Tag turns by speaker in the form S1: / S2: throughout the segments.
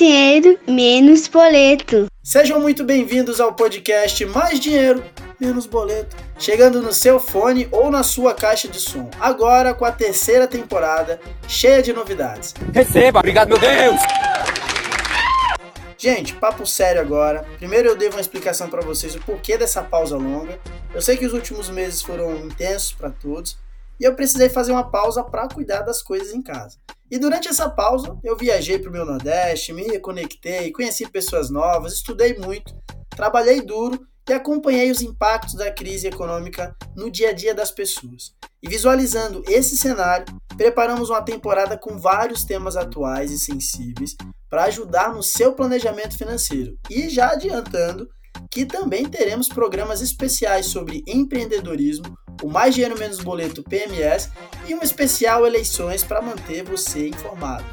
S1: dinheiro, menos boleto.
S2: Sejam muito bem-vindos ao podcast Mais Dinheiro, Menos Boleto. Chegando no seu fone ou na sua caixa de som. Agora com a terceira temporada, cheia de novidades.
S3: Receba, obrigado, meu Deus!
S2: Gente, papo sério agora. Primeiro eu devo uma explicação para vocês o porquê dessa pausa longa. Eu sei que os últimos meses foram intensos para todos e eu precisei fazer uma pausa para cuidar das coisas em casa. E durante essa pausa, eu viajei para o meu Nordeste, me reconectei, conheci pessoas novas, estudei muito, trabalhei duro e acompanhei os impactos da crise econômica no dia a dia das pessoas. E visualizando esse cenário, preparamos uma temporada com vários temas atuais e sensíveis para ajudar no seu planejamento financeiro. E já adiantando que também teremos programas especiais sobre empreendedorismo, o Mais Dinheiro Menos Boleto PMS e um especial eleições para manter você informado.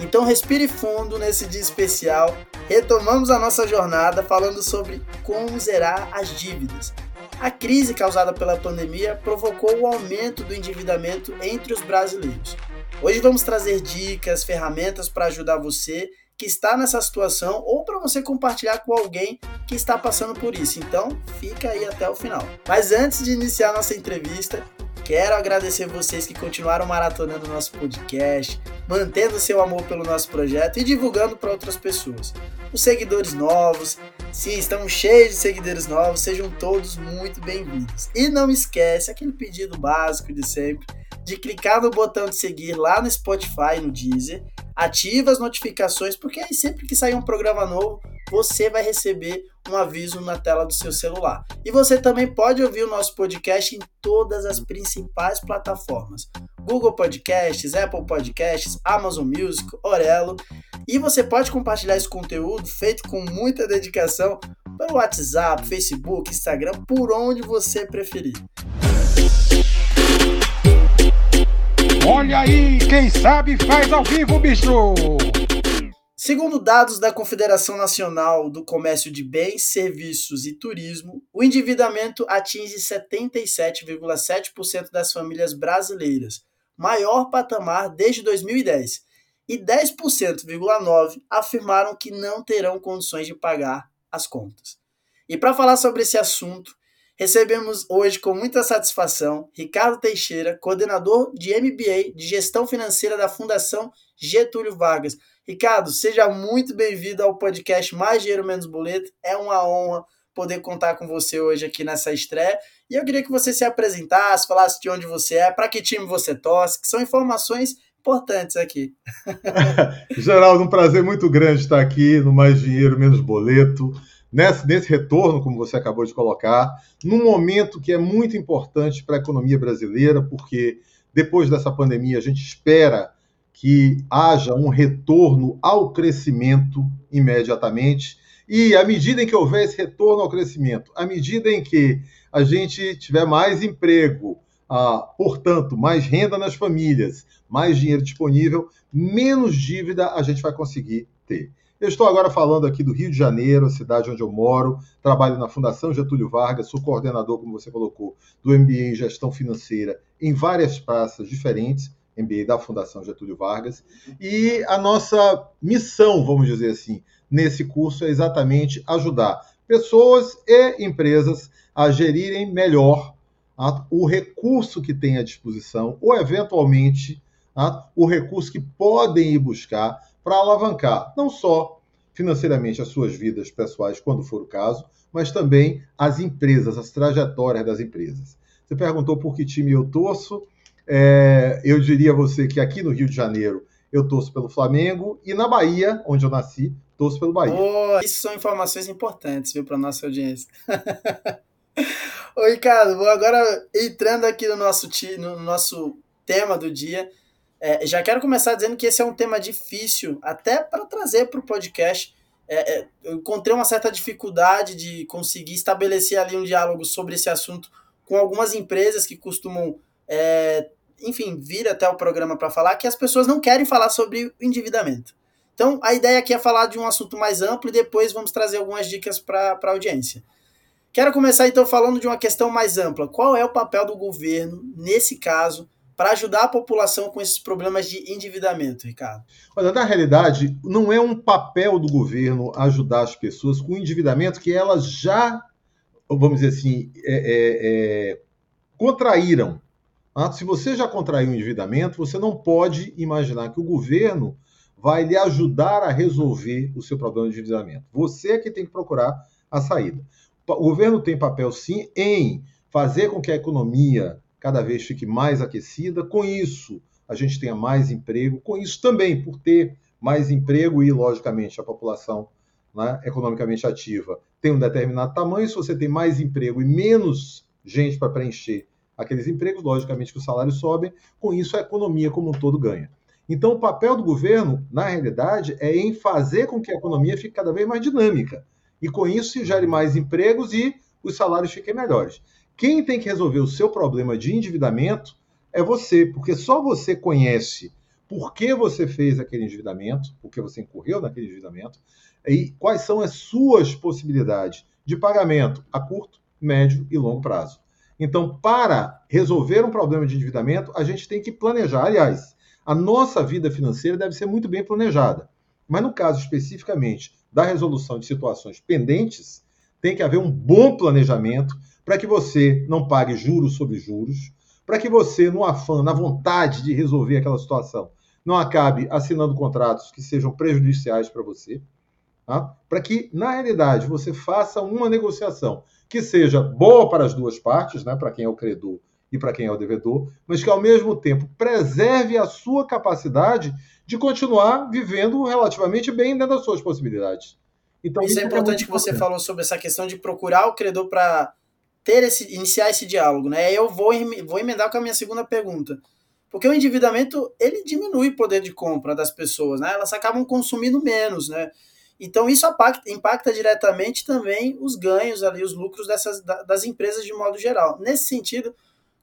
S2: Então respire fundo nesse dia especial. Retomamos a nossa jornada falando sobre como zerar as dívidas. A crise causada pela pandemia provocou o aumento do endividamento entre os brasileiros. Hoje vamos trazer dicas, ferramentas para ajudar você que está nessa situação ou para você compartilhar com alguém que está passando por isso. Então, fica aí até o final. Mas antes de iniciar nossa entrevista, quero agradecer vocês que continuaram maratonando nosso podcast, mantendo seu amor pelo nosso projeto e divulgando para outras pessoas. Os seguidores novos, sim, estamos cheios de seguidores novos, sejam todos muito bem-vindos. E não esquece aquele pedido básico de sempre de clicar no botão de seguir lá no Spotify, no Deezer, ativa as notificações, porque aí sempre que sair um programa novo, você vai receber um aviso na tela do seu celular. E você também pode ouvir o nosso podcast em todas as principais plataformas: Google Podcasts, Apple Podcasts, Amazon Music, Orelo. E você pode compartilhar esse conteúdo feito com muita dedicação pelo WhatsApp, Facebook, Instagram, por onde você preferir.
S4: Olha aí, quem sabe faz ao vivo, bicho!
S2: Segundo dados da Confederação Nacional do Comércio de Bens, Serviços e Turismo, o endividamento atinge 77,7% das famílias brasileiras, maior patamar desde 2010, e 10,9% afirmaram que não terão condições de pagar as contas. E para falar sobre esse assunto, Recebemos hoje com muita satisfação Ricardo Teixeira, coordenador de MBA de Gestão Financeira da Fundação Getúlio Vargas. Ricardo, seja muito bem-vindo ao podcast Mais Dinheiro Menos Boleto. É uma honra poder contar com você hoje aqui nessa estreia. E eu queria que você se apresentasse, falasse de onde você é, para que time você torce, que são informações importantes aqui.
S5: Geraldo, um prazer muito grande estar aqui no Mais Dinheiro Menos Boleto nesse, nesse retorno, como você acabou de colocar, num momento que é muito importante para a economia brasileira, porque depois dessa pandemia a gente espera que haja um retorno ao crescimento imediatamente. E à medida em que houver esse retorno ao crescimento, à medida em que a gente tiver mais emprego, ah, portanto, mais renda nas famílias, mais dinheiro disponível, menos dívida a gente vai conseguir ter. Eu estou agora falando aqui do Rio de Janeiro, a cidade onde eu moro, trabalho na Fundação Getúlio Vargas, sou coordenador, como você colocou, do MBA em Gestão Financeira em várias praças diferentes, MBA da Fundação Getúlio Vargas, e a nossa missão, vamos dizer assim, nesse curso é exatamente ajudar pessoas e empresas a gerirem melhor o recurso que têm à disposição, ou eventualmente o recurso que podem ir buscar para alavancar não só financeiramente as suas vidas pessoais, quando for o caso, mas também as empresas, as trajetórias das empresas. Você perguntou por que time eu torço. É, eu diria a você que aqui no Rio de Janeiro eu torço pelo Flamengo e na Bahia, onde eu nasci, torço pelo Bahia.
S2: Oh, isso são informações importantes, viu, para nossa audiência. Ô, Ricardo, vou agora entrando aqui no nosso, no nosso tema do dia, é, já quero começar dizendo que esse é um tema difícil, até para trazer para o podcast. É, é, eu encontrei uma certa dificuldade de conseguir estabelecer ali um diálogo sobre esse assunto com algumas empresas que costumam, é, enfim, vir até o programa para falar que as pessoas não querem falar sobre o endividamento. Então, a ideia aqui é falar de um assunto mais amplo e depois vamos trazer algumas dicas para a audiência. Quero começar então falando de uma questão mais ampla. Qual é o papel do governo, nesse caso, para ajudar a população com esses problemas de endividamento, Ricardo?
S5: Olha, na realidade, não é um papel do governo ajudar as pessoas com o endividamento que elas já, vamos dizer assim, é, é, é, contraíram. Ah, se você já contraiu um endividamento, você não pode imaginar que o governo vai lhe ajudar a resolver o seu problema de endividamento. Você é que tem que procurar a saída. O governo tem papel, sim, em fazer com que a economia cada vez fique mais aquecida. Com isso, a gente tenha mais emprego. Com isso também, por ter mais emprego e, logicamente, a população né, economicamente ativa tem um determinado tamanho. Se você tem mais emprego e menos gente para preencher aqueles empregos, logicamente que os salários sobem. Com isso, a economia como um todo ganha. Então, o papel do governo, na realidade, é em fazer com que a economia fique cada vez mais dinâmica. E com isso se gere mais empregos e os salários fiquem melhores. Quem tem que resolver o seu problema de endividamento é você, porque só você conhece por que você fez aquele endividamento, por que você incorreu naquele endividamento, e quais são as suas possibilidades de pagamento a curto, médio e longo prazo. Então, para resolver um problema de endividamento, a gente tem que planejar. Aliás, a nossa vida financeira deve ser muito bem planejada. Mas no caso especificamente da resolução de situações pendentes, tem que haver um bom planejamento para que você não pague juros sobre juros, para que você, no afã, na vontade de resolver aquela situação, não acabe assinando contratos que sejam prejudiciais para você, tá? para que, na realidade, você faça uma negociação que seja boa para as duas partes, né? para quem é o credor e para quem é o devedor, mas que, ao mesmo tempo, preserve a sua capacidade de continuar vivendo relativamente bem dentro das suas possibilidades.
S2: Então, isso, é isso é importante é que você falou sobre essa questão de procurar o credor para ter esse, iniciar esse diálogo, né? Eu vou, vou emendar com a minha segunda pergunta. Porque o endividamento, ele diminui o poder de compra das pessoas, né? Elas acabam consumindo menos, né? Então isso impacta, impacta diretamente também os ganhos ali, os lucros dessas, das empresas de modo geral. Nesse sentido,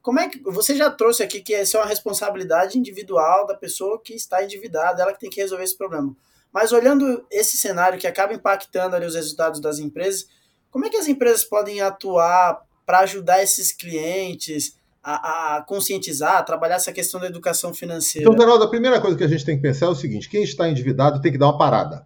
S2: como é que você já trouxe aqui que essa é uma responsabilidade individual da pessoa que está endividada, ela que tem que resolver esse problema. Mas olhando esse cenário que acaba impactando ali os resultados das empresas, como é que as empresas podem atuar para ajudar esses clientes a, a, conscientizar, a trabalhar essa questão da educação financeira?
S5: Então, Geraldo, a primeira coisa que a gente tem que pensar é o seguinte: quem está endividado tem que dar uma parada.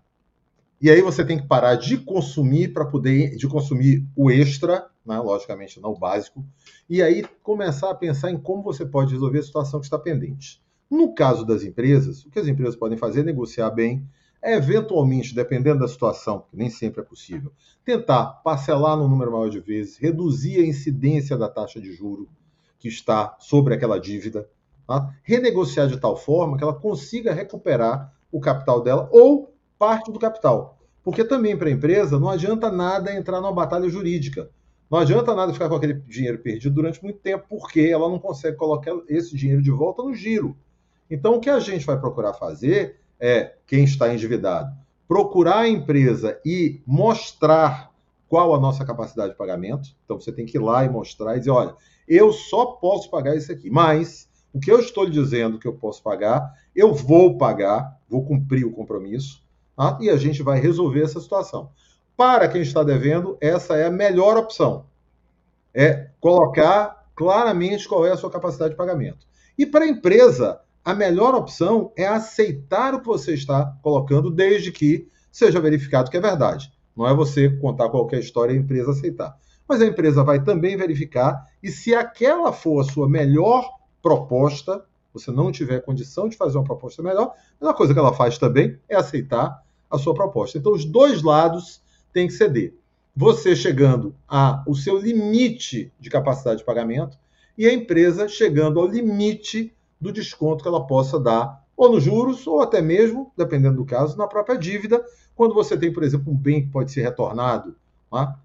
S5: E aí você tem que parar de consumir para poder de consumir o extra, né? logicamente não o básico, e aí começar a pensar em como você pode resolver a situação que está pendente. No caso das empresas, o que as empresas podem fazer é negociar bem, eventualmente, dependendo da situação, que nem sempre é possível, tentar parcelar no número maior de vezes, reduzir a incidência da taxa de juro que está sobre aquela dívida, tá? renegociar de tal forma que ela consiga recuperar o capital dela ou parte do capital. Porque também para a empresa não adianta nada entrar numa batalha jurídica. Não adianta nada ficar com aquele dinheiro perdido durante muito tempo, porque ela não consegue colocar esse dinheiro de volta no giro. Então, o que a gente vai procurar fazer é, quem está endividado, procurar a empresa e mostrar qual a nossa capacidade de pagamento. Então você tem que ir lá e mostrar e dizer, olha, eu só posso pagar isso aqui, mas o que eu estou lhe dizendo que eu posso pagar, eu vou pagar, vou cumprir o compromisso, tá? e a gente vai resolver essa situação. Para quem está devendo, essa é a melhor opção. É colocar claramente qual é a sua capacidade de pagamento. E para a empresa, a melhor opção é aceitar o que você está colocando, desde que seja verificado que é verdade. Não é você contar qualquer história e a empresa aceitar. Mas a empresa vai também verificar, e se aquela for a sua melhor proposta, você não tiver condição de fazer uma proposta melhor, a melhor coisa que ela faz também é aceitar a sua proposta. Então, os dois lados têm que ceder. Você chegando ao seu limite de capacidade de pagamento e a empresa chegando ao limite do desconto que ela possa dar, ou nos juros, ou até mesmo, dependendo do caso, na própria dívida, quando você tem, por exemplo, um bem que pode ser retornado, tá?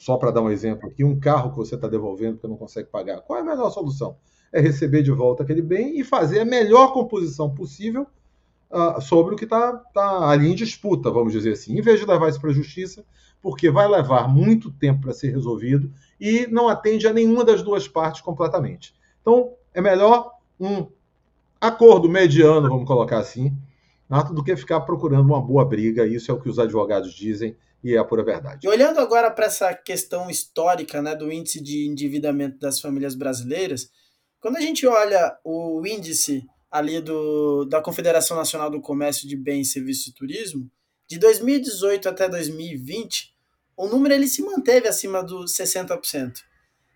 S5: só para dar um exemplo aqui, um carro que você está devolvendo porque não consegue pagar. Qual é a melhor solução? É receber de volta aquele bem e fazer a melhor composição possível uh, sobre o que está tá ali em disputa, vamos dizer assim, em vez de levar isso para a justiça, porque vai levar muito tempo para ser resolvido e não atende a nenhuma das duas partes completamente. Então, é melhor um acordo mediano, vamos colocar assim, do que ficar procurando uma boa briga. Isso é o que os advogados dizem e é a pura verdade.
S2: E olhando agora para essa questão histórica né, do índice de endividamento das famílias brasileiras, Quando a gente olha o índice ali do, da Confederação Nacional do Comércio de Bens, Serviços e Turismo, de 2018 até 2020, o número ele se manteve acima dos 60%.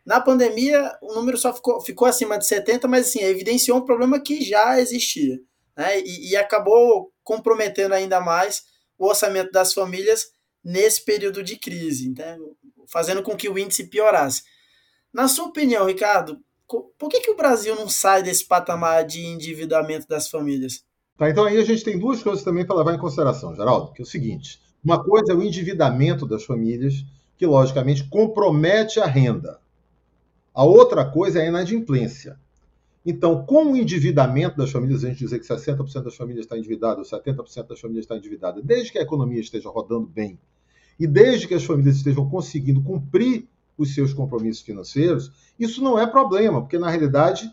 S2: Na pandemia, o número só ficou, ficou acima de 70%, mas assim, evidenciou um problema que já existia. Né? E, e acabou comprometendo ainda mais o orçamento das famílias nesse período de crise, né? fazendo com que o índice piorasse. Na sua opinião, Ricardo, por que, que o Brasil não sai desse patamar de endividamento das famílias?
S5: Tá, então aí a gente tem duas coisas também para levar em consideração, Geraldo, que é o seguinte: uma coisa é o endividamento das famílias, que logicamente compromete a renda. A outra coisa é a inadimplência. Então, com o endividamento das famílias, a gente dizer que 60% das famílias está endividada, ou 70% das famílias está endividada, desde que a economia esteja rodando bem e desde que as famílias estejam conseguindo cumprir os seus compromissos financeiros, isso não é problema, porque na realidade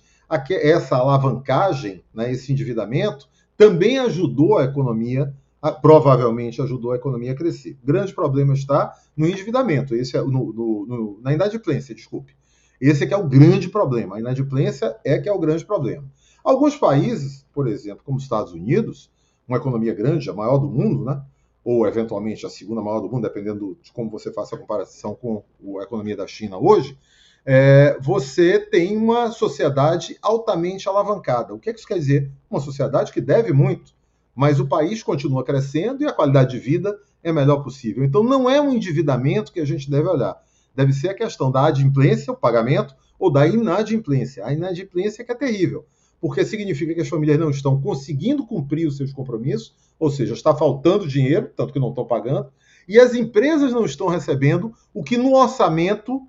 S5: essa alavancagem, né, esse endividamento, também ajudou a economia, provavelmente ajudou a economia a crescer. O grande problema está no endividamento, esse é no, no, no, na inadimplência, desculpe. Esse é que é o grande problema. A inadimplência é que é o grande problema. Alguns países, por exemplo, como os Estados Unidos, uma economia grande, a maior do mundo, né? ou eventualmente a segunda maior do mundo, dependendo de como você faça a comparação com a economia da China hoje, é, você tem uma sociedade altamente alavancada. O que, é que isso quer dizer? Uma sociedade que deve muito, mas o país continua crescendo e a qualidade de vida é melhor possível. Então não é um endividamento que a gente deve olhar. Deve ser a questão da adimplência, o pagamento, ou da inadimplência. A inadimplência é que é terrível, porque significa que as famílias não estão conseguindo cumprir os seus compromissos, ou seja, está faltando dinheiro, tanto que não estão pagando, e as empresas não estão recebendo o que no orçamento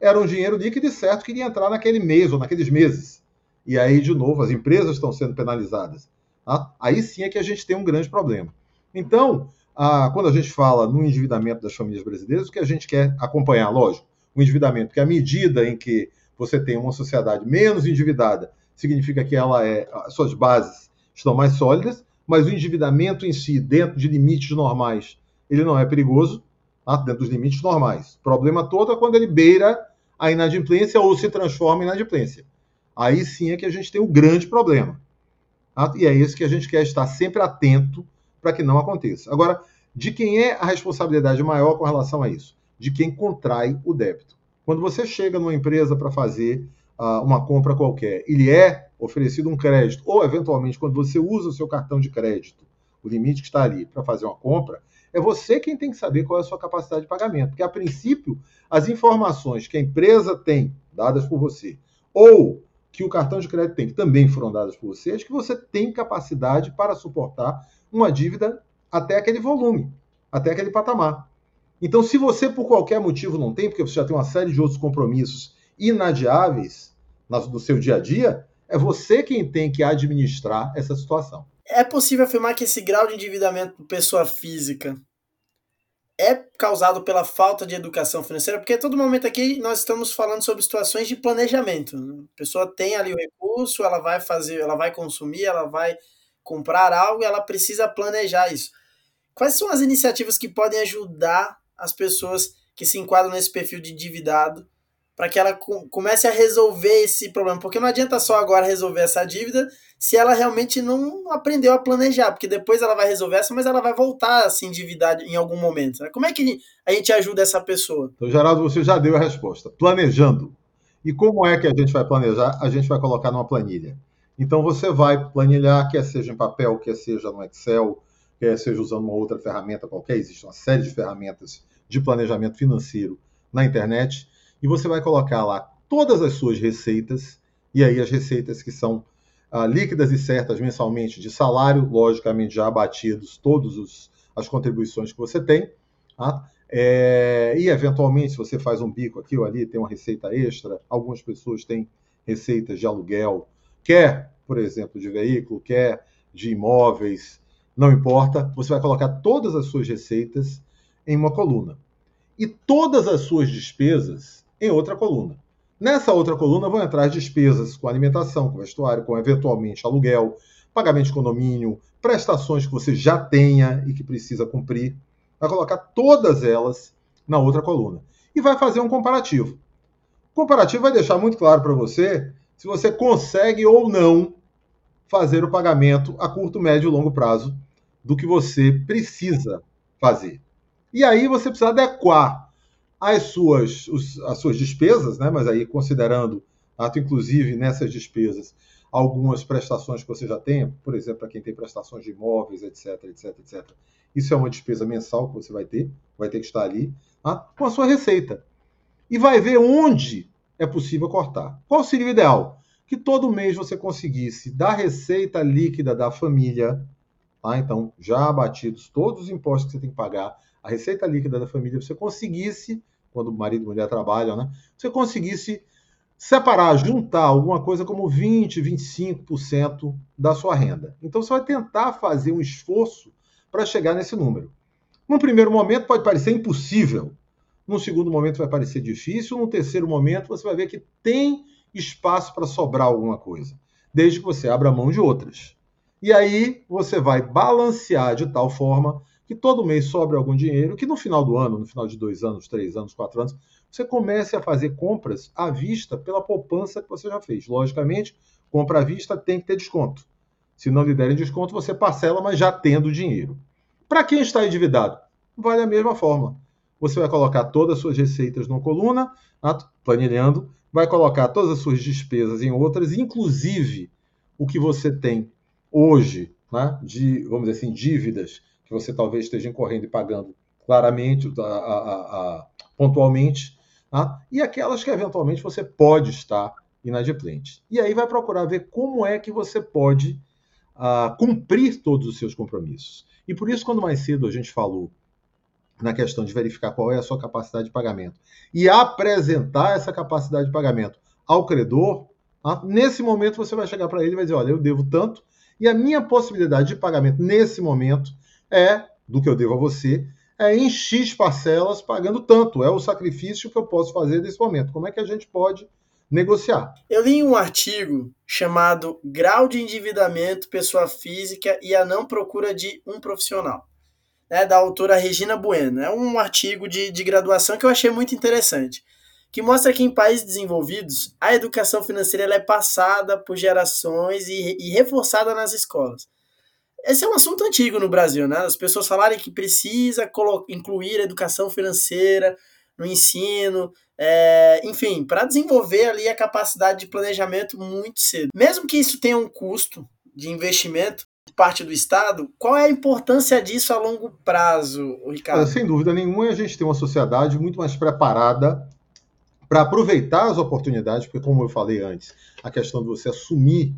S5: era um dinheiro líquido e certo que iria entrar naquele mês ou naqueles meses. E aí, de novo, as empresas estão sendo penalizadas. Tá? Aí sim é que a gente tem um grande problema. Então, a, quando a gente fala no endividamento das famílias brasileiras, o que a gente quer acompanhar, lógico, o endividamento, que à medida em que você tem uma sociedade menos endividada, significa que ela é, suas bases estão mais sólidas, mas o endividamento em si, dentro de limites normais, ele não é perigoso, tá? dentro dos limites normais. O problema todo é quando ele beira a inadimplência ou se transforma em inadimplência. Aí sim é que a gente tem o um grande problema. Tá? E é isso que a gente quer estar sempre atento para que não aconteça. Agora, de quem é a responsabilidade maior com relação a isso? De quem contrai o débito. Quando você chega numa empresa para fazer uh, uma compra qualquer, ele é oferecido um crédito, ou eventualmente quando você usa o seu cartão de crédito, o limite que está ali para fazer uma compra, é você quem tem que saber qual é a sua capacidade de pagamento. Porque, a princípio, as informações que a empresa tem, dadas por você, ou que o cartão de crédito tem, que também foram dadas por você, é que você tem capacidade para suportar uma dívida até aquele volume, até aquele patamar. Então, se você, por qualquer motivo, não tem, porque você já tem uma série de outros compromissos inadiáveis no seu dia a dia, é você quem tem que administrar essa situação.
S2: É possível afirmar que esse grau de endividamento por pessoa física é causado pela falta de educação financeira, porque a todo momento aqui nós estamos falando sobre situações de planejamento. Né? A pessoa tem ali o recurso, ela vai fazer, ela vai consumir, ela vai comprar algo ela precisa planejar isso. Quais são as iniciativas que podem ajudar as pessoas que se enquadram nesse perfil de endividado para que ela comece a resolver esse problema. Porque não adianta só agora resolver essa dívida se ela realmente não aprendeu a planejar, porque depois ela vai resolver essa, mas ela vai voltar a se endividar em algum momento. Né? Como é que a gente ajuda essa pessoa?
S5: Então, Geraldo, você já deu a resposta. Planejando. E como é que a gente vai planejar? A gente vai colocar numa planilha. Então você vai planilhar, quer seja em papel, quer seja no Excel, quer seja usando uma outra ferramenta qualquer, existe uma série de ferramentas de planejamento financeiro na internet e você vai colocar lá todas as suas receitas, e aí as receitas que são ah, líquidas e certas mensalmente de salário, logicamente já abatidos todas as contribuições que você tem, tá? É, e eventualmente, se você faz um bico aqui ou ali, tem uma receita extra. Algumas pessoas têm receitas de aluguel, quer, por exemplo, de veículo, quer de imóveis, não importa. Você vai colocar todas as suas receitas em uma coluna. E todas as suas despesas em outra coluna. Nessa outra coluna vão entrar as despesas com alimentação, com vestuário, com eventualmente aluguel, pagamento de condomínio, prestações que você já tenha e que precisa cumprir. Vai colocar todas elas na outra coluna. E vai fazer um comparativo. O comparativo vai deixar muito claro para você se você consegue ou não fazer o pagamento a curto, médio e longo prazo do que você precisa fazer. E aí você precisa adequar as suas, os, as suas despesas, né? mas aí considerando, ato inclusive nessas despesas, algumas prestações que você já tem, por exemplo, para quem tem prestações de imóveis, etc, etc, etc. Isso é uma despesa mensal que você vai ter, vai ter que estar ali, tá? com a sua receita. E vai ver onde é possível cortar. Qual seria o ideal? Que todo mês você conseguisse da receita líquida da família, tá? então já abatidos todos os impostos que você tem que pagar, a receita líquida da família, você conseguisse, quando o marido e mulher trabalham, né? você conseguisse separar, juntar alguma coisa como 20, 25% da sua renda. Então você vai tentar fazer um esforço para chegar nesse número. Num primeiro momento pode parecer impossível, num segundo momento vai parecer difícil, num terceiro momento você vai ver que tem espaço para sobrar alguma coisa, desde que você abra mão de outras. E aí você vai balancear de tal forma que todo mês sobre algum dinheiro, que no final do ano, no final de dois anos, três anos, quatro anos, você comece a fazer compras à vista pela poupança que você já fez. Logicamente, compra à vista tem que ter desconto. Se não lhe derem desconto, você parcela, mas já tendo dinheiro. Para quem está endividado, vale a mesma forma. Você vai colocar todas as suas receitas numa coluna, tá? planilhando, vai colocar todas as suas despesas em outras, inclusive o que você tem hoje, né, de, vamos dizer assim, dívidas que você talvez esteja incorrendo e pagando claramente, a, a, a, pontualmente, Tá? e aquelas que eventualmente você pode estar inadimplente. E aí vai procurar ver como é que você pode uh, cumprir todos os seus compromissos. E por isso, quando mais cedo a gente falou na questão de verificar qual é a sua capacidade de pagamento e apresentar essa capacidade de pagamento ao credor, tá? nesse momento você vai chegar para ele e vai dizer: olha, eu devo tanto e a minha possibilidade de pagamento nesse momento é do que eu devo a você é em X parcelas pagando tanto. É o sacrifício que eu posso fazer nesse momento. Como é que a gente pode negociar?
S2: Eu li um artigo chamado Grau de Endividamento Pessoa Física e a Não Procura de um Profissional, né, da autora Regina Bueno. É um artigo de, de graduação que eu achei muito interessante, que mostra que em países desenvolvidos a educação financeira é passada por gerações e, e reforçada nas escolas. Esse é um assunto antigo no Brasil, né? As pessoas falarem que precisa incluir a educação financeira no ensino, é, enfim, para desenvolver ali a capacidade de planejamento muito cedo. Mesmo que isso tenha um custo de investimento parte do Estado, qual é a importância disso a longo prazo, Ricardo?
S5: Sem dúvida nenhuma, a gente tem uma sociedade muito mais preparada para aproveitar as oportunidades, porque, como eu falei antes, a questão de você assumir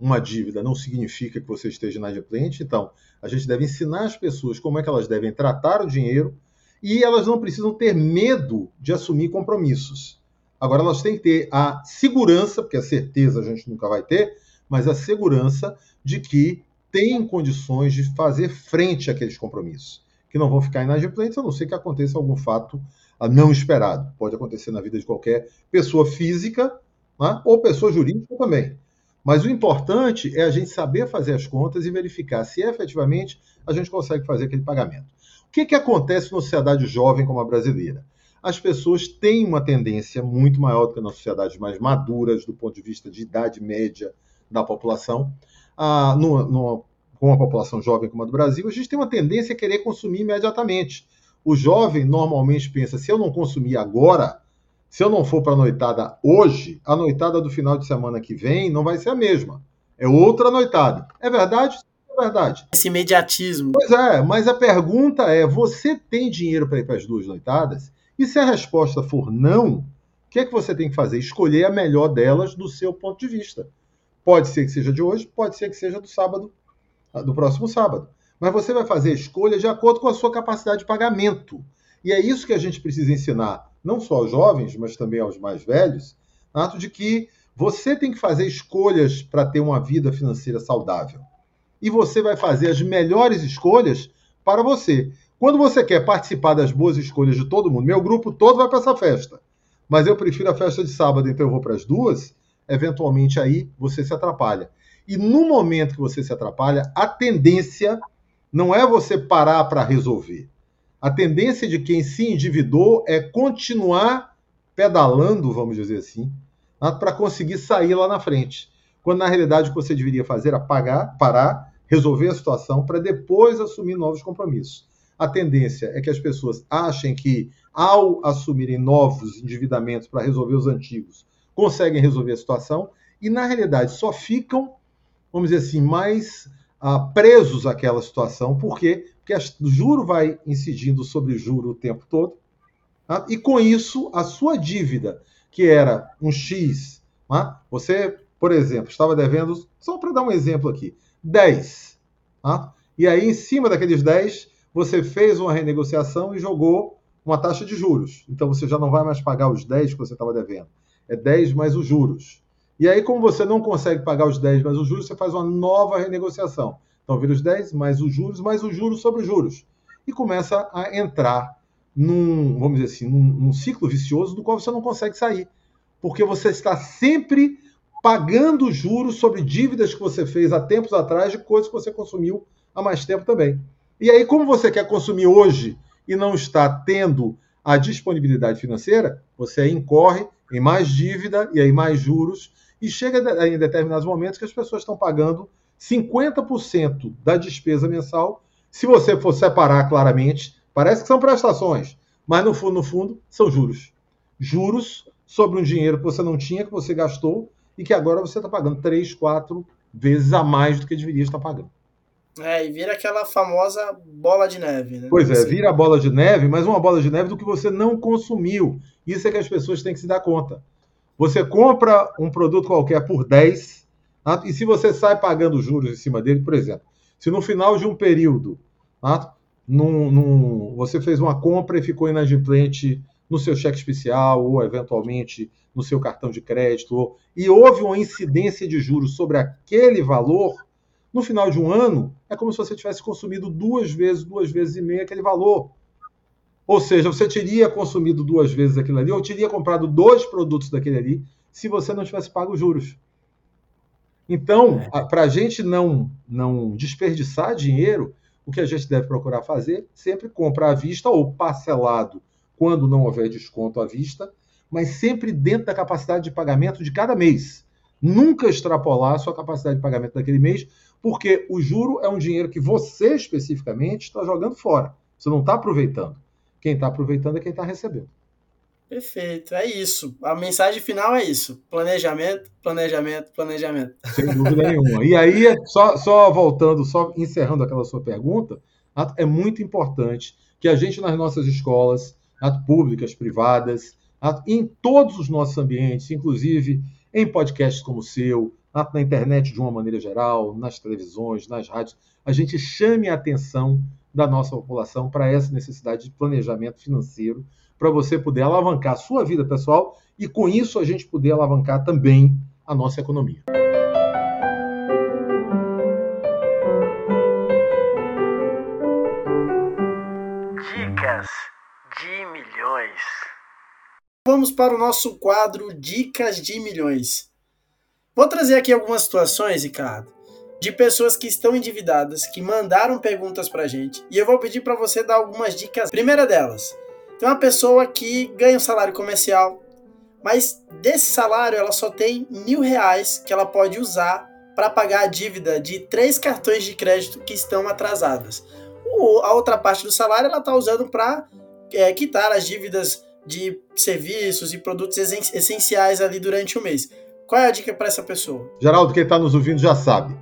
S5: uma dívida não significa que você esteja inadimplente. Então, a gente deve ensinar as pessoas como é que elas devem tratar o dinheiro e elas não precisam ter medo de assumir compromissos. Agora, elas têm que ter a segurança, porque a certeza a gente nunca vai ter, mas a segurança de que têm condições de fazer frente àqueles compromissos, que não vão ficar inadimplentes, a não ser que aconteça algum fato não esperado. Pode acontecer na vida de qualquer pessoa física né, ou pessoa jurídica também. Mas o importante é a gente saber fazer as contas e verificar se efetivamente a gente consegue fazer aquele pagamento. O que, que acontece numa sociedade jovem como a brasileira? As pessoas têm uma tendência muito maior do que nas sociedades mais maduras, do ponto de vista de idade média da população. Numa, numa, com uma população jovem como a do Brasil, a gente tem uma tendência a querer consumir imediatamente. O jovem normalmente pensa: se eu não consumir agora, se eu não for para a noitada hoje, a noitada do final de semana que vem não vai ser a mesma. É outra noitada. É verdade? É verdade.
S2: Esse imediatismo.
S5: Pois é, mas a pergunta é: você tem dinheiro para ir para as duas noitadas? E se a resposta for não, o que é que você tem que fazer? Escolher a melhor delas do seu ponto de vista. Pode ser que seja de hoje, pode ser que seja do sábado, do próximo sábado. Mas você vai fazer a escolha de acordo com a sua capacidade de pagamento. E é isso que a gente precisa ensinar não só aos jovens, mas também aos mais velhos, ato de que você tem que fazer escolhas para ter uma vida financeira saudável. E você vai fazer as melhores escolhas para você. Quando você quer participar das boas escolhas de todo mundo, meu grupo todo vai para essa festa, mas eu prefiro a festa de sábado, então eu vou para as duas, eventualmente aí você se atrapalha. E no momento que você se atrapalha, a tendência não é você parar para resolver. A tendência de quem se endividou é continuar pedalando, vamos dizer assim, tá? para conseguir sair lá na frente. Quando na realidade o que você deveria fazer era pagar, parar, resolver a situação para depois assumir novos compromissos. A tendência é que as pessoas achem que, ao assumirem novos endividamentos para resolver os antigos, conseguem resolver a situação e, na realidade, só ficam, vamos dizer assim, mais ah, presos àquela situação. Por quê? Porque o juro vai incidindo sobre juro o tempo todo. Tá? E com isso, a sua dívida, que era um X, tá? você, por exemplo, estava devendo, só para dar um exemplo aqui, 10. Tá? E aí, em cima daqueles 10, você fez uma renegociação e jogou uma taxa de juros. Então você já não vai mais pagar os 10 que você estava devendo. É 10 mais os juros. E aí, como você não consegue pagar os 10 mais os juros, você faz uma nova renegociação. Então, vira os 10 mais os juros, mais os juros sobre os juros. E começa a entrar num, vamos dizer assim, num, num ciclo vicioso do qual você não consegue sair. Porque você está sempre pagando juros sobre dívidas que você fez há tempos atrás de coisas que você consumiu há mais tempo também. E aí, como você quer consumir hoje e não está tendo a disponibilidade financeira, você incorre em mais dívida e aí mais juros e chega em determinados momentos que as pessoas estão pagando 50% da despesa mensal. Se você for separar claramente, parece que são prestações, mas no fundo, no fundo, são juros. Juros sobre um dinheiro que você não tinha, que você gastou e que agora você está pagando três, quatro vezes a mais do que deveria estar pagando.
S2: É, e vira aquela famosa bola de neve, né?
S5: Pois é, vira a bola de neve, mas uma bola de neve do que você não consumiu. Isso é que as pessoas têm que se dar conta. Você compra um produto qualquer por 10, tá? e se você sai pagando juros em cima dele, por exemplo, se no final de um período tá? num, num, você fez uma compra e ficou inadimplente no seu cheque especial ou eventualmente no seu cartão de crédito, e houve uma incidência de juros sobre aquele valor, no final de um ano, é como se você tivesse consumido duas vezes, duas vezes e meia aquele valor. Ou seja, você teria consumido duas vezes aquilo ali, ou teria comprado dois produtos daquele ali, se você não tivesse pago os juros. Então, é. para a gente não, não desperdiçar dinheiro, o que a gente deve procurar fazer, sempre comprar à vista ou parcelado, quando não houver desconto à vista, mas sempre dentro da capacidade de pagamento de cada mês. Nunca extrapolar a sua capacidade de pagamento daquele mês, porque o juro é um dinheiro que você especificamente está jogando fora. Você não está aproveitando. Quem está aproveitando é quem está recebendo.
S2: Perfeito, é isso. A mensagem final é isso: planejamento, planejamento, planejamento.
S5: Sem dúvida nenhuma. E aí, só, só voltando, só encerrando aquela sua pergunta, é muito importante que a gente, nas nossas escolas, públicas, privadas, em todos os nossos ambientes, inclusive em podcasts como o seu, na internet de uma maneira geral, nas televisões, nas rádios, a gente chame a atenção da nossa população para essa necessidade de planejamento financeiro, para você poder alavancar a sua vida pessoal e com isso a gente poder alavancar também a nossa economia.
S2: Dicas de milhões. Vamos para o nosso quadro Dicas de milhões. Vou trazer aqui algumas situações, Ricardo, de pessoas que estão endividadas, que mandaram perguntas pra gente, e eu vou pedir para você dar algumas dicas. Primeira delas, tem uma pessoa que ganha um salário comercial, mas desse salário ela só tem mil reais que ela pode usar para pagar a dívida de três cartões de crédito que estão atrasadas. A outra parte do salário ela está usando para é, quitar as dívidas de serviços e produtos essenciais ali durante o mês. Qual é a dica para essa pessoa?
S5: Geraldo, quem está nos ouvindo já sabe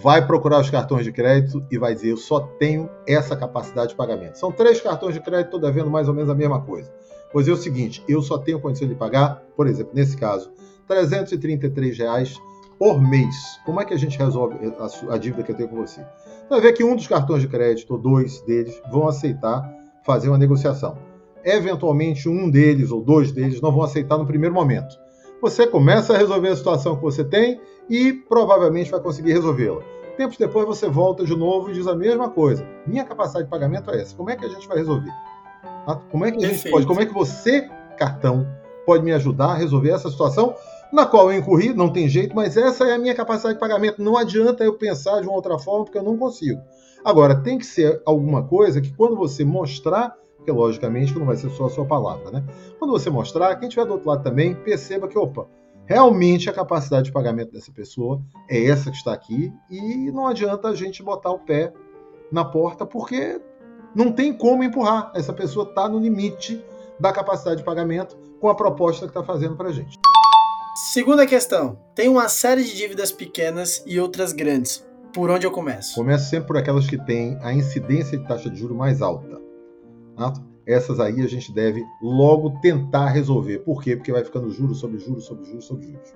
S5: vai procurar os cartões de crédito e vai dizer: Eu só tenho essa capacidade de pagamento. São três cartões de crédito, estou devendo mais ou menos a mesma coisa. Pois é o seguinte: eu só tenho condição de pagar, por exemplo, nesse caso, 333 reais por mês. Como é que a gente resolve a, a dívida que eu tenho com você? Vai ver que um dos cartões de crédito, ou dois deles, vão aceitar fazer uma negociação. Eventualmente, um deles ou dois deles não vão aceitar no primeiro momento. Você começa a resolver a situação que você tem e provavelmente vai conseguir resolvê-la. Tempos depois você volta de novo e diz a mesma coisa. Minha capacidade de pagamento é essa. Como é que a gente vai resolver? Tá? Como é que a gente Perfeito. pode? Como é que você, cartão, pode me ajudar a resolver essa situação na qual eu incorri? Não tem jeito, mas essa é a minha capacidade de pagamento. Não adianta eu pensar de uma outra forma porque eu não consigo. Agora tem que ser alguma coisa que quando você mostrar porque logicamente não vai ser só a sua palavra, né? Quando você mostrar, quem estiver do outro lado também perceba que, opa, realmente a capacidade de pagamento dessa pessoa é essa que está aqui e não adianta a gente botar o pé na porta porque não tem como empurrar. Essa pessoa está no limite da capacidade de pagamento com a proposta que está fazendo para a gente.
S2: Segunda questão. Tem uma série de dívidas pequenas e outras grandes. Por onde eu começo?
S5: Começo sempre por aquelas que têm a incidência de taxa de juro mais alta. Essas aí a gente deve logo tentar resolver. Por quê? Porque vai ficando juros sobre juros sobre juros sobre juros.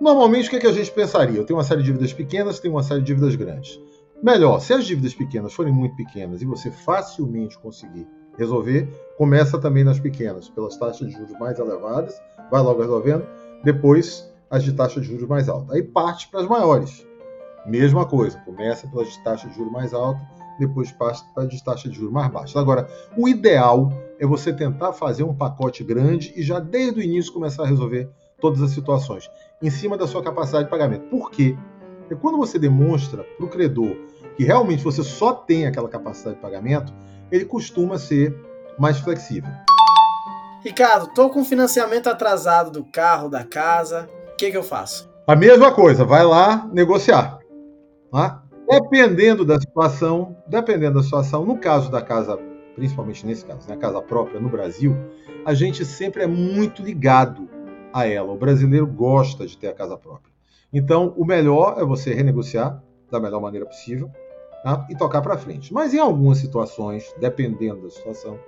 S5: Normalmente, o que, é que a gente pensaria? Eu tenho uma série de dívidas pequenas, tenho uma série de dívidas grandes. Melhor, se as dívidas pequenas forem muito pequenas e você facilmente conseguir resolver, começa também nas pequenas, pelas taxas de juros mais elevadas, vai logo resolvendo, depois as de taxa de juros mais alta. Aí parte para as maiores. Mesma coisa, começa pelas taxas de juros mais altas, depois passa para as taxas de juros mais baixas. Agora, o ideal é você tentar fazer um pacote grande e já desde o início começar a resolver todas as situações, em cima da sua capacidade de pagamento. Por quê? Porque quando você demonstra para o credor que realmente você só tem aquela capacidade de pagamento, ele costuma ser mais flexível.
S2: Ricardo, estou com financiamento atrasado do carro, da casa. O que, que eu faço?
S5: A mesma coisa, vai lá negociar. Tá? Dependendo da situação, dependendo da situação, no caso da casa, principalmente nesse caso, na né, casa própria no Brasil, a gente sempre é muito ligado a ela. O brasileiro gosta de ter a casa própria. Então, o melhor é você renegociar da melhor maneira possível tá? e tocar para frente. Mas em algumas situações, dependendo da situação,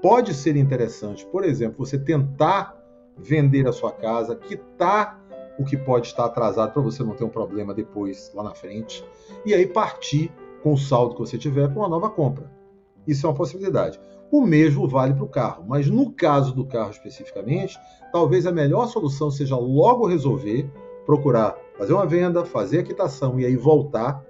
S5: pode ser interessante, por exemplo, você tentar vender a sua casa, quitar o que pode estar atrasado para você não ter um problema depois lá na frente, e aí partir com o saldo que você tiver para uma nova compra. Isso é uma possibilidade. O mesmo vale para o carro, mas no caso do carro especificamente, talvez a melhor solução seja logo resolver, procurar fazer uma venda, fazer a quitação e aí voltar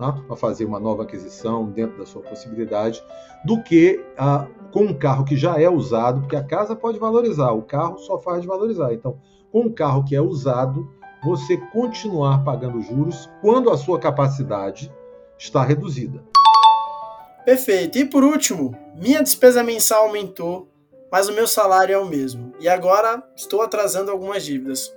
S5: né, a fazer uma nova aquisição dentro da sua possibilidade, do que ah, com um carro que já é usado, porque a casa pode valorizar, o carro só faz valorizar. Então, com um carro que é usado, você continuar pagando juros quando a sua capacidade está reduzida.
S2: Perfeito. E por último, minha despesa mensal aumentou, mas o meu salário é o mesmo. E agora estou atrasando algumas dívidas.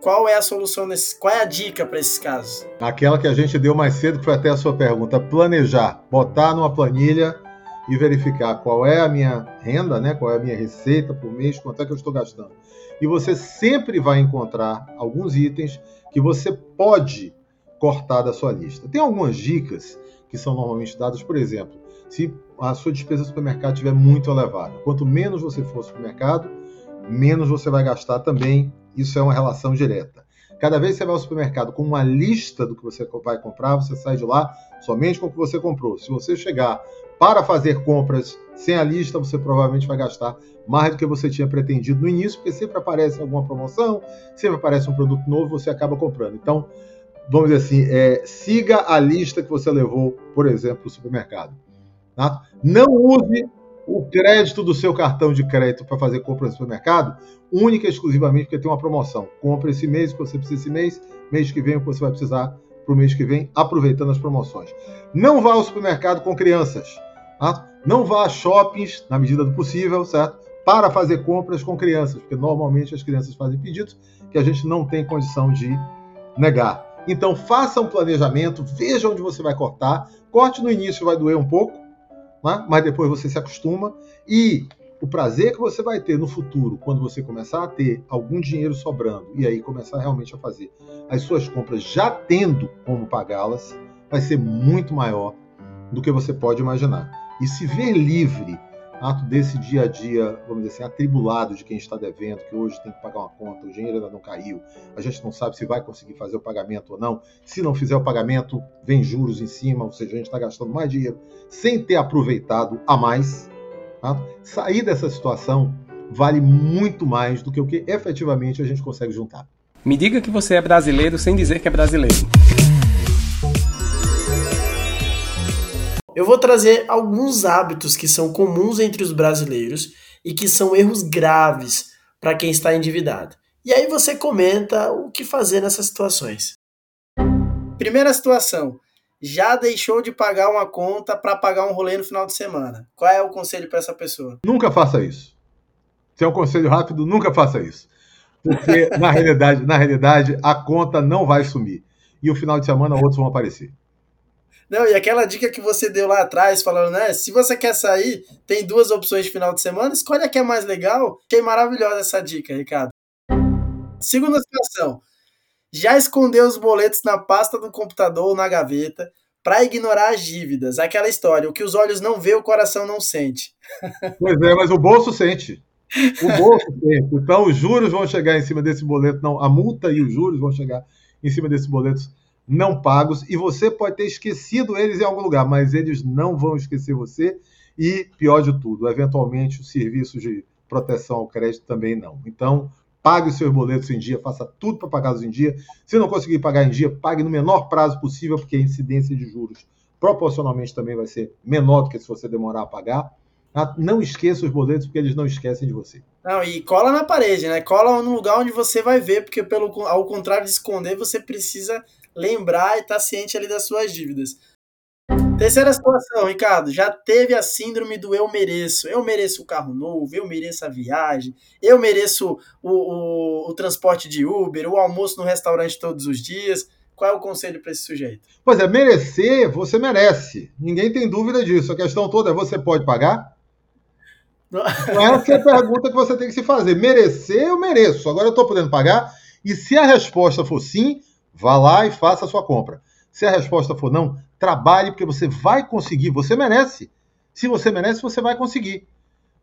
S2: Qual é a solução nesse, qual é a dica para esses casos?
S5: Aquela que a gente deu mais cedo, que foi até a sua pergunta, planejar, botar numa planilha e verificar qual é a minha renda, né? Qual é a minha receita por mês, quanto é que eu estou gastando. E você sempre vai encontrar alguns itens que você pode cortar da sua lista. Tem algumas dicas que são normalmente dadas, por exemplo, se a sua despesa no supermercado estiver muito elevada. Quanto menos você for ao supermercado, menos você vai gastar também isso é uma relação direta. Cada vez que você vai ao supermercado com uma lista do que você vai comprar, você sai de lá somente com o que você comprou. Se você chegar para fazer compras sem a lista, você provavelmente vai gastar mais do que você tinha pretendido no início, porque sempre aparece alguma promoção, sempre aparece um produto novo, você acaba comprando. Então, vamos dizer assim, é, siga a lista que você levou, por exemplo, para o supermercado. Tá? Não use o crédito do seu cartão de crédito para fazer compra no supermercado, única e exclusivamente porque tem uma promoção. Compra esse mês que você precisa esse mês, mês que vem o que você vai precisar para o mês que vem, aproveitando as promoções. Não vá ao supermercado com crianças. Tá? Não vá a shoppings, na medida do possível, certo? Para fazer compras com crianças, porque normalmente as crianças fazem pedidos que a gente não tem condição de negar. Então faça um planejamento, veja onde você vai cortar. Corte no início vai doer um pouco, né? mas depois você se acostuma e o prazer que você vai ter no futuro, quando você começar a ter algum dinheiro sobrando e aí começar realmente a fazer as suas compras já tendo como pagá-las, vai ser muito maior do que você pode imaginar. E se ver livre ato desse dia a dia, vamos dizer assim, atribulado de quem está devendo, que hoje tem que pagar uma conta, o dinheiro ainda não caiu, a gente não sabe se vai conseguir fazer o pagamento ou não. Se não fizer o pagamento, vem juros em cima, ou seja, a gente está gastando mais dinheiro sem ter aproveitado a mais. Tá? Sair dessa situação vale muito mais do que o que efetivamente a gente consegue juntar.
S3: Me diga que você é brasileiro sem dizer que é brasileiro.
S2: Eu vou trazer alguns hábitos que são comuns entre os brasileiros e que são erros graves para quem está endividado. E aí você comenta o que fazer nessas situações. Primeira situação: já deixou de pagar uma conta para pagar um rolê no final de semana. Qual é o conselho para essa pessoa?
S5: Nunca faça isso. Se é um conselho rápido, nunca faça isso. Porque, na realidade, na realidade, a conta não vai sumir. E o final de semana outros vão aparecer.
S2: Não, e aquela dica que você deu lá atrás, falando, né? Se você quer sair, tem duas opções de final de semana, escolhe a que é mais legal. Que é maravilhosa essa dica, Ricardo. Segunda situação. Já escondeu os boletos na pasta do computador ou na gaveta para ignorar as dívidas. Aquela história, o que os olhos não vê, o coração não sente.
S5: Pois é, mas o bolso sente. O bolso sente. Então, os juros vão chegar em cima desse boleto, não, a multa e os juros vão chegar em cima desses boletos não pagos e você pode ter esquecido eles em algum lugar, mas eles não vão esquecer você e, pior de tudo, eventualmente os serviços de proteção ao crédito também não. Então, pague os seus boletos em dia, faça tudo para pagá-los em dia. Se não conseguir pagar em dia, pague no menor prazo possível, porque a incidência de juros proporcionalmente também vai ser menor do que se você demorar a pagar. Tá? Não esqueça os boletos, porque eles não esquecem de você.
S2: Não, e cola na parede, né? Cola no lugar onde você vai ver, porque pelo, ao contrário de esconder, você precisa lembrar e estar tá ciente ali das suas dívidas. Terceira situação, Ricardo, já teve a síndrome do eu mereço. Eu mereço o carro novo, eu mereço a viagem, eu mereço o, o, o transporte de Uber, o almoço no restaurante todos os dias. Qual é o conselho para esse sujeito?
S5: Pois é, merecer, você merece. Ninguém tem dúvida disso. A questão toda é: você pode pagar? Não. Essa é a pergunta que você tem que se fazer. Merecer, eu mereço. Agora eu estou podendo pagar? E se a resposta for sim, Vá lá e faça a sua compra. Se a resposta for não, trabalhe porque você vai conseguir, você merece. Se você merece, você vai conseguir.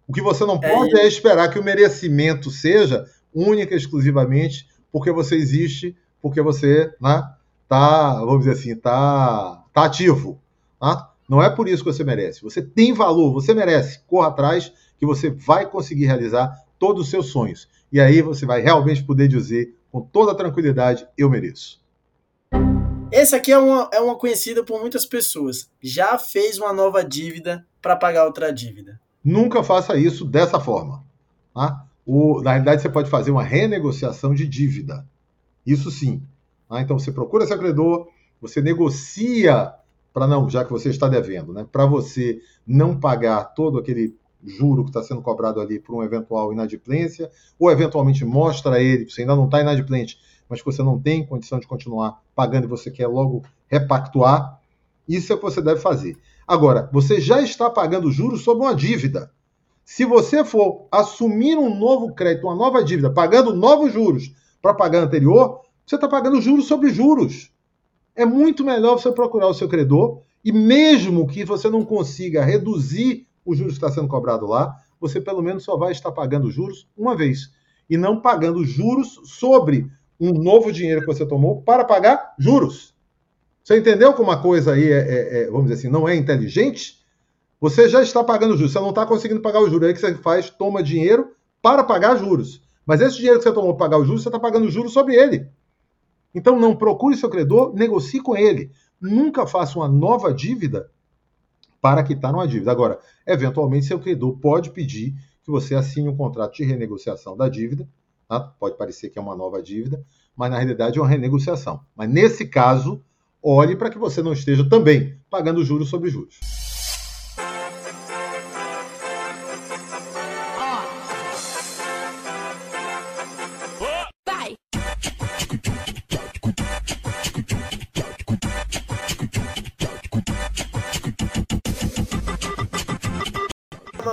S5: O que você não pode é, é esperar que o merecimento seja única e exclusivamente porque você existe, porque você né, tá, vamos dizer assim, tá, tá ativo. Tá? Não é por isso que você merece. Você tem valor, você merece. Corra atrás que você vai conseguir realizar todos os seus sonhos. E aí você vai realmente poder dizer com toda tranquilidade, eu mereço.
S2: Esse aqui é uma, é uma conhecida por muitas pessoas. Já fez uma nova dívida para pagar outra dívida.
S5: Nunca faça isso dessa forma. Tá? O, na realidade, você pode fazer uma renegociação de dívida. Isso sim. Tá? Então, você procura esse credor, você negocia para não, já que você está devendo, né? para você não pagar todo aquele juro que está sendo cobrado ali por uma eventual inadimplência, ou eventualmente mostra a ele você ainda não está inadimplente, mas que você não tem condição de continuar pagando e você quer logo repactuar, isso é o que você deve fazer. Agora, você já está pagando juros sobre uma dívida. Se você for assumir um novo crédito, uma nova dívida, pagando novos juros para pagar anterior, você está pagando juros sobre juros. É muito melhor você procurar o seu credor e mesmo que você não consiga reduzir o juros que está sendo cobrado lá, você pelo menos só vai estar pagando juros uma vez e não pagando juros sobre um novo dinheiro que você tomou para pagar juros. Você entendeu como a coisa aí é, é, é, vamos dizer assim, não é inteligente? Você já está pagando juros, você não está conseguindo pagar o juros. Aí que você faz, toma dinheiro para pagar juros. Mas esse dinheiro que você tomou para pagar os juros, você está pagando juros sobre ele. Então não procure seu credor, negocie com ele. Nunca faça uma nova dívida para quitar uma dívida. Agora, eventualmente, seu credor pode pedir que você assine um contrato de renegociação da dívida Tá? Pode parecer que é uma nova dívida, mas na realidade é uma renegociação. Mas nesse caso, olhe para que você não esteja também pagando juros sobre juros.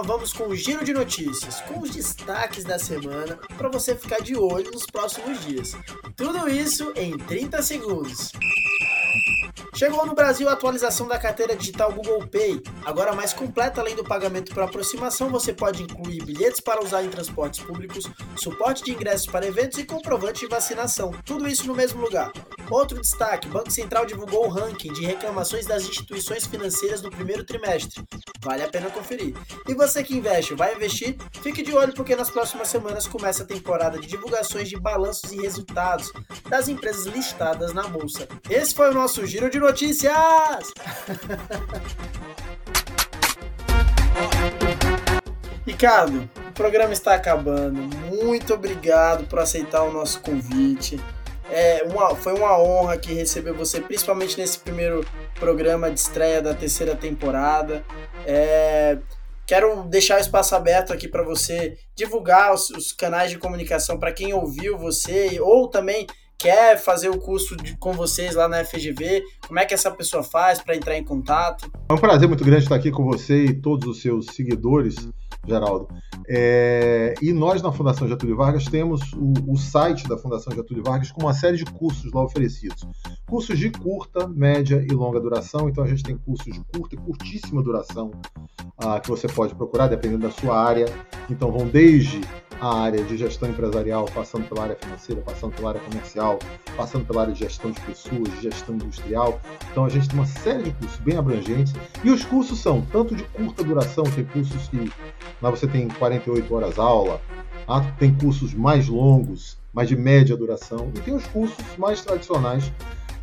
S2: Vamos com o giro de notícias, com os destaques da semana, para você ficar de olho nos próximos dias. Tudo isso em 30 segundos. Chegou no Brasil a atualização da carteira digital Google Pay. Agora mais completa, além do pagamento por aproximação, você pode incluir bilhetes para usar em transportes públicos, suporte de ingressos para eventos e comprovante de vacinação. Tudo isso no mesmo lugar. Outro destaque: Banco Central divulgou o ranking de reclamações das instituições financeiras no primeiro trimestre. Vale a pena conferir. E você que investe, vai investir? Fique de olho porque nas próximas semanas começa a temporada de divulgações de balanços e resultados das empresas listadas na bolsa. Esse foi o nosso giro de notícias! Ricardo, o programa está acabando. Muito obrigado por aceitar o nosso convite. É uma, foi uma honra aqui receber você, principalmente nesse primeiro programa de estreia da terceira temporada. É, Quero deixar o espaço aberto aqui para você divulgar os, os canais de comunicação para quem ouviu você ou também quer fazer o curso de, com vocês lá na FGV. Como é que essa pessoa faz para entrar em contato?
S5: É um prazer muito grande estar aqui com você e todos os seus seguidores Geraldo. É, e nós, na Fundação Getúlio Vargas, temos o, o, site da Fundação Getúlio Vargas com uma série de cursos lá oferecidos. Cursos de curta, média e longa duração. Então, a gente tem cursos de curta e curtíssima duração ah, que você pode procurar, dependendo da sua área. Então, vão desde a área de gestão empresarial, passando pela área financeira, passando pela área comercial, passando pela área de gestão de pessoas, de gestão industrial. Então, a gente tem uma série de cursos bem abrangentes. E os cursos são tanto de curta duração, tem cursos que Lá você tem 48 horas aula, tá? tem cursos mais longos, mais de média duração, e tem os cursos mais tradicionais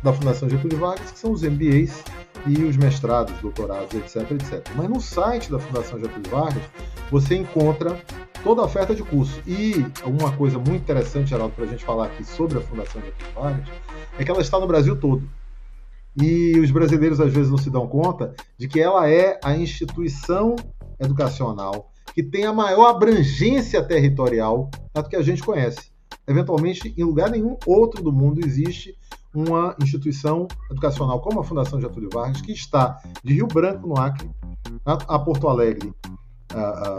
S5: da Fundação Getúlio Vargas, que são os MBAs e os mestrados, doutorados, etc, etc. Mas no site da Fundação Getúlio Vargas, você encontra toda a oferta de curso. E uma coisa muito interessante, Geraldo, para a gente falar aqui sobre a Fundação Getúlio Vargas, é que ela está no Brasil todo. E os brasileiros às vezes não se dão conta de que ela é a instituição educacional que tem a maior abrangência territorial do que a gente conhece. Eventualmente, em lugar nenhum outro do mundo existe uma instituição educacional como a Fundação Getúlio Vargas, que está de Rio Branco, no Acre, a Porto Alegre,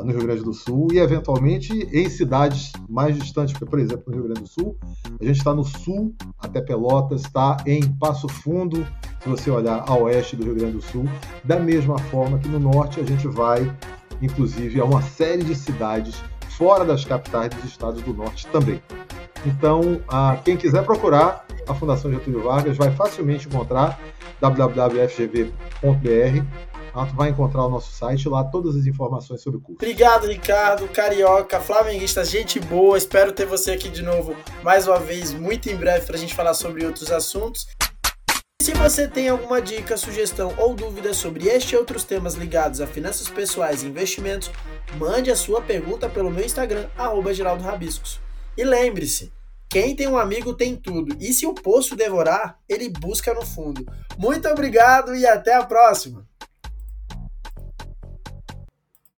S5: no Rio Grande do Sul, e eventualmente em cidades mais distantes, por exemplo, no Rio Grande do Sul, a gente está no sul, até Pelotas, está em Passo Fundo, se você olhar a oeste do Rio Grande do Sul, da mesma forma que no norte a gente vai inclusive a uma série de cidades fora das capitais dos estados do norte também. Então, a, quem quiser procurar a Fundação Getúlio Vargas vai facilmente encontrar www.fgv.br. Ah, tu vai encontrar o nosso site lá, todas as informações sobre o curso.
S2: Obrigado, Ricardo, carioca, flamenguista, gente boa. Espero ter você aqui de novo mais uma vez, muito em breve, para a gente falar sobre outros assuntos. Se você tem alguma dica, sugestão ou dúvida sobre este e outros temas ligados a finanças pessoais e investimentos, mande a sua pergunta pelo meu Instagram, Geraldo Rabiscos. E lembre-se, quem tem um amigo tem tudo, e se o poço devorar, ele busca no fundo. Muito obrigado e até a próxima!